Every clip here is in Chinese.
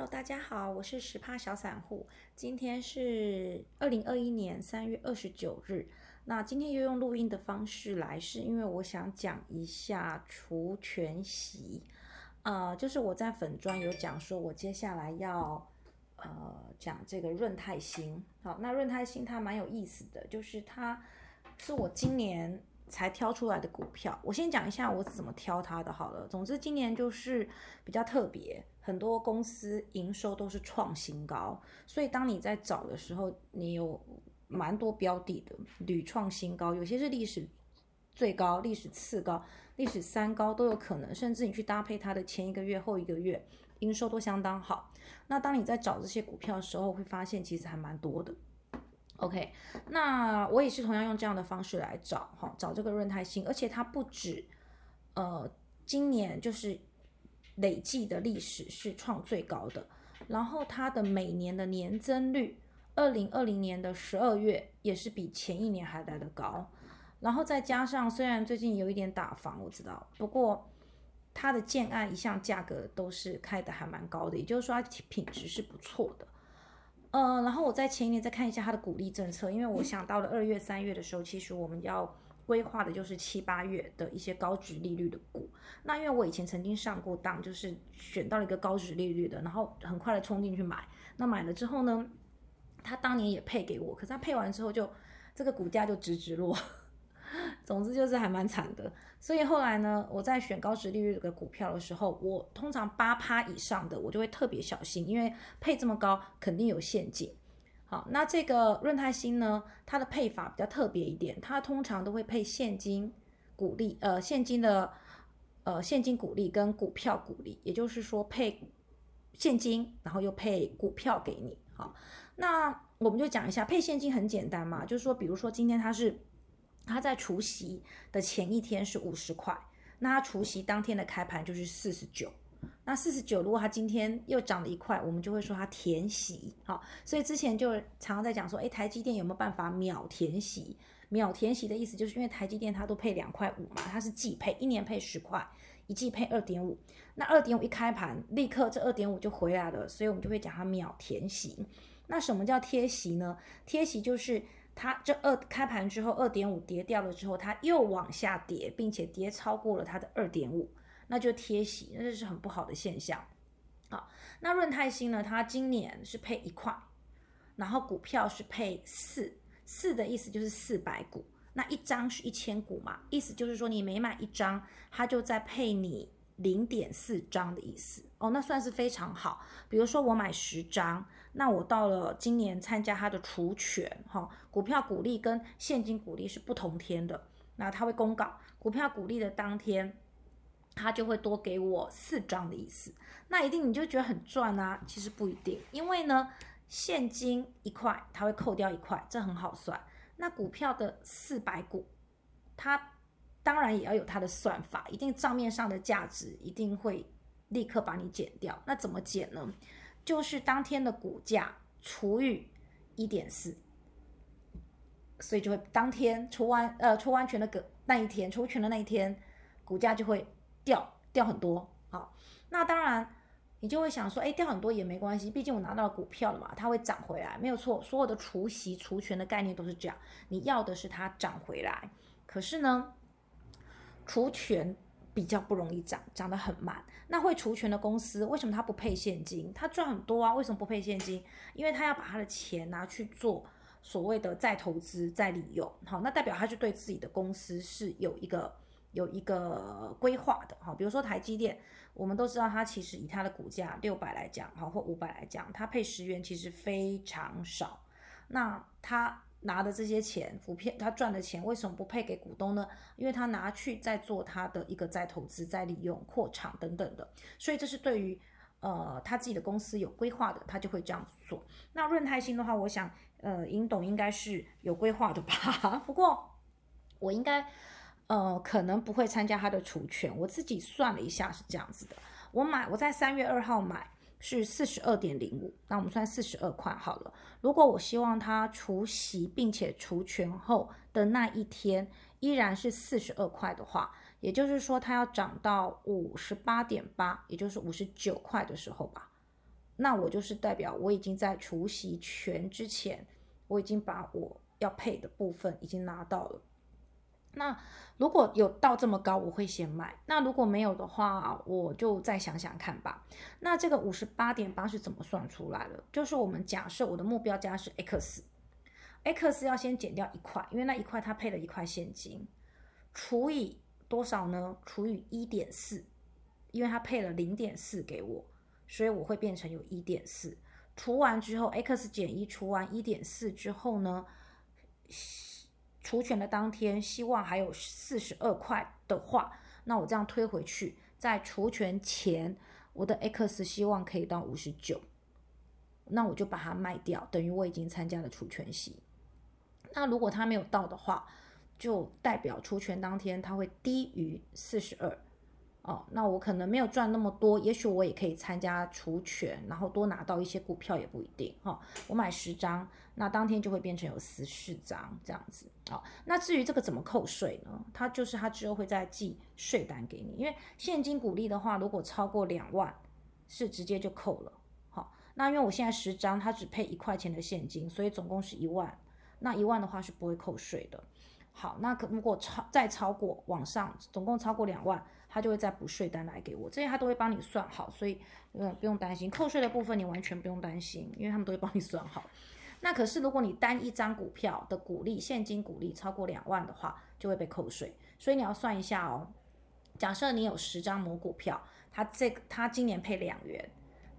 Hello，大家好，我是十趴小散户。今天是二零二一年三月二十九日。那今天又用录音的方式来，是因为我想讲一下除权息。呃，就是我在粉砖有讲说，我接下来要呃讲这个润泰新。好，那润泰新它蛮有意思的，就是它是我今年。才挑出来的股票，我先讲一下我怎么挑它的好了。总之，今年就是比较特别，很多公司营收都是创新高，所以当你在找的时候，你有蛮多标的的屡创新高，有些是历史最高、历史次高、历史三高都有可能，甚至你去搭配它的前一个月、后一个月营收都相当好。那当你在找这些股票的时候，会发现其实还蛮多的。OK，那我也是同样用这样的方式来找哈，找这个润泰新，而且它不止，呃，今年就是累计的历史是创最高的，然后它的每年的年增率，二零二零年的十二月也是比前一年还来的高，然后再加上虽然最近有一点打房，我知道，不过它的建案一向价格都是开的还蛮高的，也就是说它品质是不错的。呃，然后我在前一年再看一下它的鼓励政策，因为我想到了二月、三月的时候，其实我们要规划的就是七八月的一些高值利率的股。那因为我以前曾经上过当，就是选到了一个高值利率的，然后很快的冲进去买。那买了之后呢，他当年也配给我，可是他配完之后就这个股价就直直落。总之就是还蛮惨的，所以后来呢，我在选高值利率的股票的时候，我通常八趴以上的我就会特别小心，因为配这么高肯定有陷阱。好，那这个润泰新呢，它的配法比较特别一点，它通常都会配现金股利，呃，现金的呃现金股利跟股票股利，也就是说配现金，然后又配股票给你。好，那我们就讲一下配现金很简单嘛，就是说，比如说今天它是。它在除夕的前一天是五十块，那它除夕当天的开盘就是四十九。那四十九，如果它今天又涨了一块，我们就会说它填息。好，所以之前就常常在讲说，哎，台积电有没有办法秒填息？秒填息的意思就是因为台积电它都配两块五嘛，它是季配，一年配十块，一季配二点五。那二点五一开盘，立刻这二点五就回来了，所以我们就会讲它秒填息。那什么叫贴息呢？贴息就是。它这二开盘之后，二点五跌掉了之后，它又往下跌，并且跌超过了它的二点五，那就贴息，那这是很不好的现象。好，那润泰新呢？它今年是配一块，然后股票是配四，四的意思就是四百股，那一张是一千股嘛，意思就是说你每买一张，它就在配你。零点四张的意思哦，那算是非常好。比如说我买十张，那我到了今年参加它的除权哈，股票股利跟现金股利是不同天的，那它会公告股票股利的当天，他就会多给我四张的意思。那一定你就觉得很赚啊？其实不一定，因为呢，现金一块，他会扣掉一块，这很好算。那股票的四百股，它。当然也要有它的算法，一定账面上的价值一定会立刻把你减掉。那怎么减呢？就是当天的股价除以一点四，所以就会当天除完呃除完权的个那一天，除权的那一天，股价就会掉掉很多。好，那当然你就会想说，哎，掉很多也没关系，毕竟我拿到了股票了嘛，它会涨回来，没有错。所有的除息除权的概念都是这样，你要的是它涨回来。可是呢？除权比较不容易涨，涨得很慢。那会除权的公司为什么他不配现金？他赚很多啊，为什么不配现金？因为他要把他的钱拿去做所谓的再投资、再利用。好，那代表他是对自己的公司是有一个有一个规划的。好，比如说台积电，我们都知道它其实以它的股价六百来讲，好或五百来讲，它配十元其实非常少。那它。拿的这些钱，股票他赚的钱为什么不配给股东呢？因为他拿去再做他的一个再投资、再利用、扩厂等等的，所以这是对于呃他自己的公司有规划的，他就会这样做。那润泰新的话，我想呃尹董应该是有规划的吧？不过我应该呃可能不会参加它的除权。我自己算了一下是这样子的，我买我在三月二号买。是四十二点零五，那我们算四十二块好了。如果我希望它除息并且除权后的那一天依然是四十二块的话，也就是说它要涨到五十八点八，也就是五十九块的时候吧，那我就是代表我已经在除息权之前，我已经把我要配的部分已经拿到了。那如果有到这么高，我会先买。那如果没有的话，我就再想想看吧。那这个五十八点八是怎么算出来的？就是我们假设我的目标价是 x，x 要先减掉一块，因为那一块它配了一块现金，除以多少呢？除以一点四，因为它配了零点四给我，所以我会变成有一点四。除完之后，x 减一除完一点四之后呢？除权的当天，希望还有四十二块的话，那我这样推回去，在除权前，我的 x 希望可以到五十九，那我就把它卖掉，等于我已经参加了除权息。那如果它没有到的话，就代表除权当天它会低于四十二。哦，那我可能没有赚那么多，也许我也可以参加除权，然后多拿到一些股票也不一定哈。我买十张，那当天就会变成有十四张这样子。好，那至于这个怎么扣税呢？它就是它之后会再寄税单给你，因为现金股利的话，如果超过两万是直接就扣了。好，那因为我现在十张，它只配一块钱的现金，所以总共是一万，那一万的话是不会扣税的。好，那可如果超再超过往上，总共超过两万。他就会再补税单来给我，这些他都会帮你算好，所以嗯不用担心扣税的部分，你完全不用担心，因为他们都会帮你算好。那可是如果你单一张股票的股利现金股利超过两万的话，就会被扣税，所以你要算一下哦。假设你有十张某股票，它这个它今年配两元。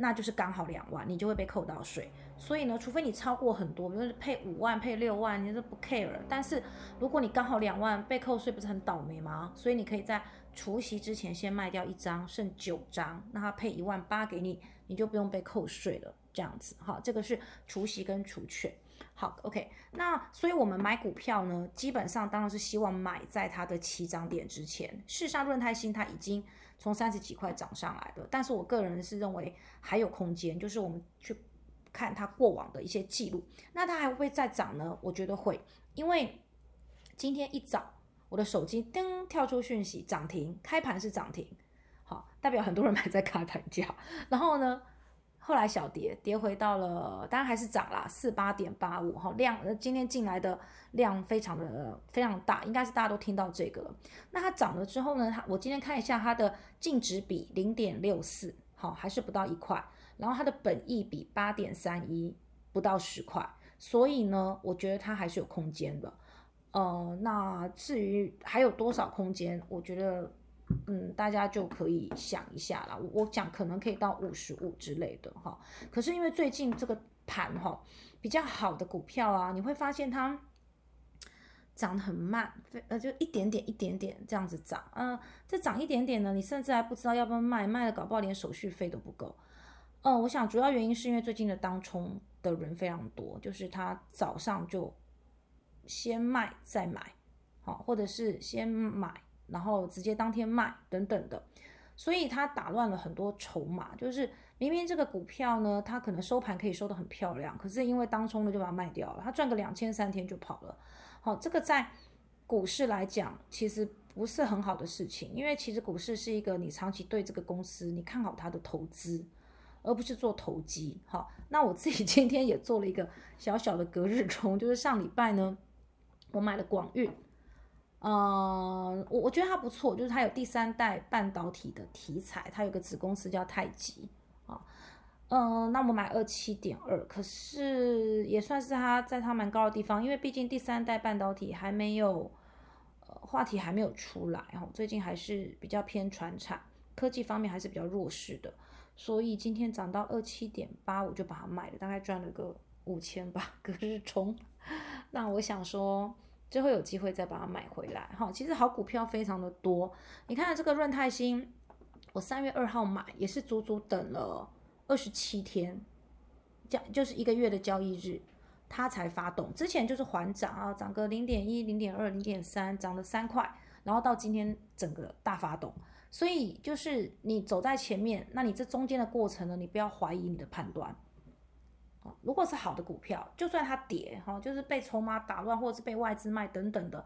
那就是刚好两万，你就会被扣到税。所以呢，除非你超过很多，比如配五万、配六万，你是不 care。但是如果你刚好两万被扣税，不是很倒霉吗？所以你可以在除夕之前先卖掉一张，剩九张，那他配一万八给你，你就不用被扣税了。这样子，哈，这个是除夕跟除券。好，OK。那所以我们买股票呢，基本上当然是希望买在它的起涨点之前。事实上，润泰新它已经。从三十几块涨上来的，但是我个人是认为还有空间，就是我们去看它过往的一些记录，那它还会不会再涨呢？我觉得会，因为今天一早我的手机噔跳出讯息，涨停，开盘是涨停，好，代表很多人买在开盘价，然后呢？后来小跌，跌回到了，当然还是涨啦，四八点八五哈量，今天进来的量非常的非常大，应该是大家都听到这个了。那它涨了之后呢，它我今天看一下它的净值比零点六四，好还是不到一块，然后它的本益比八点三一，不到十块，所以呢，我觉得它还是有空间的。呃，那至于还有多少空间，我觉得。嗯，大家就可以想一下啦。我讲可能可以到五十五之类的哈。可是因为最近这个盘哈比较好的股票啊，你会发现它涨得很慢，呃，就一点点一点点这样子涨。嗯，这涨一点点呢，你甚至还不知道要不要卖，卖了搞不好连手续费都不够。嗯，我想主要原因是因为最近的当冲的人非常多，就是他早上就先卖再买，好，或者是先买。然后直接当天卖等等的，所以它打乱了很多筹码。就是明明这个股票呢，它可能收盘可以收得很漂亮，可是因为当冲的就把它卖掉了，它赚个两千三天就跑了。好，这个在股市来讲其实不是很好的事情，因为其实股市是一个你长期对这个公司你看好它的投资，而不是做投机。好，那我自己 今天也做了一个小小的隔日冲，就是上礼拜呢，我买了广运。呃，我我觉得它不错，就是它有第三代半导体的题材，它有个子公司叫太极啊，嗯，那我买二七点二，可是也算是它在它蛮高的地方，因为毕竟第三代半导体还没有，呃，话题还没有出来哦，最近还是比较偏传产，科技方面还是比较弱势的，所以今天涨到二七点八，我就把它卖了，大概赚了个五千吧，隔日冲，那我想说。最后有机会再把它买回来，哈，其实好股票非常的多。你看这个润泰新，我三月二号买，也是足足等了二十七天，交就是一个月的交易日，它才发动。之前就是缓涨啊，涨个零点一、零点二、零点三，涨了三块，然后到今天整个大发动。所以就是你走在前面，那你这中间的过程呢，你不要怀疑你的判断。如果是好的股票，就算它跌，哈，就是被筹码打乱，或者是被外资卖等等的，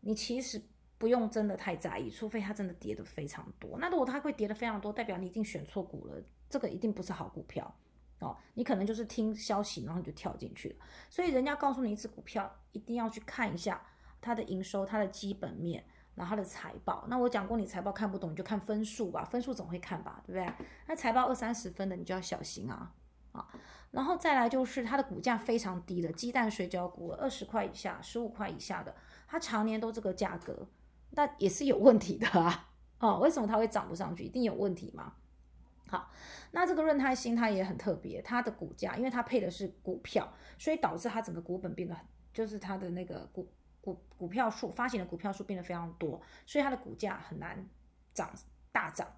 你其实不用真的太在意，除非它真的跌的非常多。那如果它会跌的非常多，代表你一定选错股了，这个一定不是好股票。哦，你可能就是听消息，然后你就跳进去了。所以人家告诉你一只股票，一定要去看一下它的营收、它的基本面，然后它的财报。那我讲过，你财报看不懂，你就看分数吧，分数总会看吧，对不对？那财报二三十分的，你就要小心啊啊！然后再来就是它的股价非常低的鸡蛋水饺股，二十块以下、十五块以下的，它常年都这个价格，那也是有问题的啊！哦，为什么它会涨不上去？一定有问题吗？好，那这个润泰新它也很特别，它的股价因为它配的是股票，所以导致它整个股本变得很，就是它的那个股股股票数发行的股票数变得非常多，所以它的股价很难涨大涨。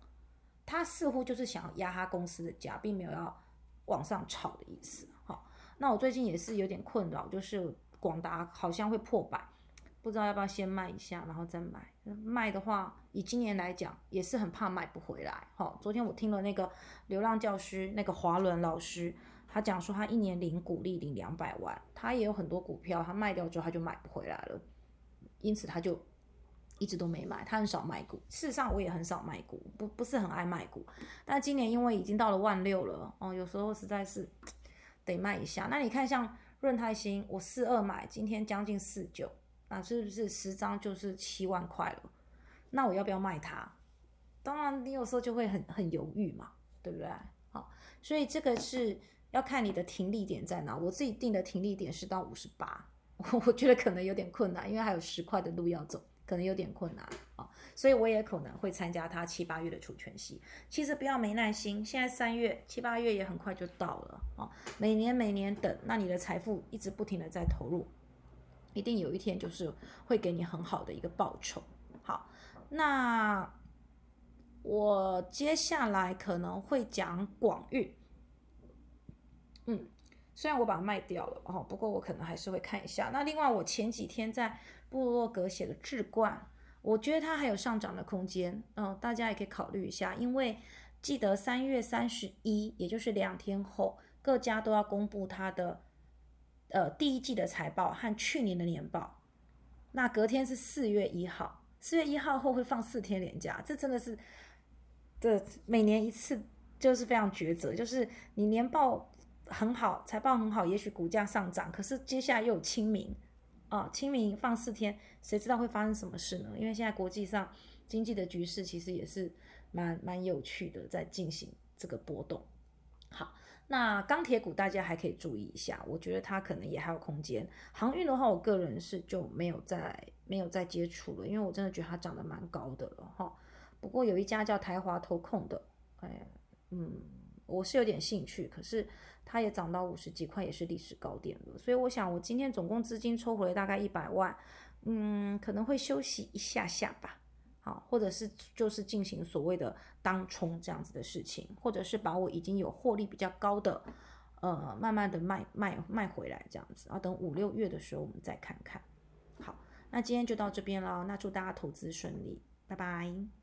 它似乎就是想要压它公司的价，并没有要往上炒的意思。好，那我最近也是有点困扰，就是广达好像会破百。不知道要不要先卖一下，然后再买。卖的话，以今年来讲，也是很怕买不回来。好，昨天我听了那个流浪教师那个华伦老师，他讲说他一年领股利领两百万，他也有很多股票，他卖掉之后他就买不回来了，因此他就一直都没买。他很少卖股，事实上我也很少卖股，不不是很爱卖股。但今年因为已经到了万六了，哦，有时候实在是得卖一下。那你看像润泰新，我四二买，今天将近四九。那是不是十张就是七万块了？那我要不要卖它？当然，你有时候就会很很犹豫嘛，对不对？好，所以这个是要看你的停利点在哪。我自己定的停利点是到五十八，我觉得可能有点困难，因为还有十块的路要走，可能有点困难啊。所以我也可能会参加他七八月的储权息。其实不要没耐心，现在三月、七八月也很快就到了啊。每年每年等，那你的财富一直不停的在投入。一定有一天就是会给你很好的一个报酬。好，那我接下来可能会讲广域。嗯，虽然我把它卖掉了哦，不过我可能还是会看一下。那另外，我前几天在布洛格写的智冠，我觉得它还有上涨的空间。嗯，大家也可以考虑一下，因为记得三月三十一，也就是两天后，各家都要公布它的。呃，第一季的财报和去年的年报，那隔天是四月一号，四月一号后会放四天连假，这真的是，这每年一次就是非常抉择，就是你年报很好，财报很好，也许股价上涨，可是接下来又有清明啊，清明放四天，谁知道会发生什么事呢？因为现在国际上经济的局势其实也是蛮蛮有趣的，在进行这个波动。好。那钢铁股大家还可以注意一下，我觉得它可能也还有空间。航运的话，我个人是就没有再没有再接触了，因为我真的觉得它涨得蛮高的了哈。不过有一家叫台华投控的，哎，嗯，我是有点兴趣，可是它也涨到五十几块，也是历史高点了。所以我想，我今天总共资金抽回来大概一百万，嗯，可能会休息一下下吧。好，或者是就是进行所谓的当冲这样子的事情，或者是把我已经有获利比较高的，呃，慢慢的卖卖卖回来这样子，然后等五六月的时候我们再看看。好，那今天就到这边了，那祝大家投资顺利，拜拜。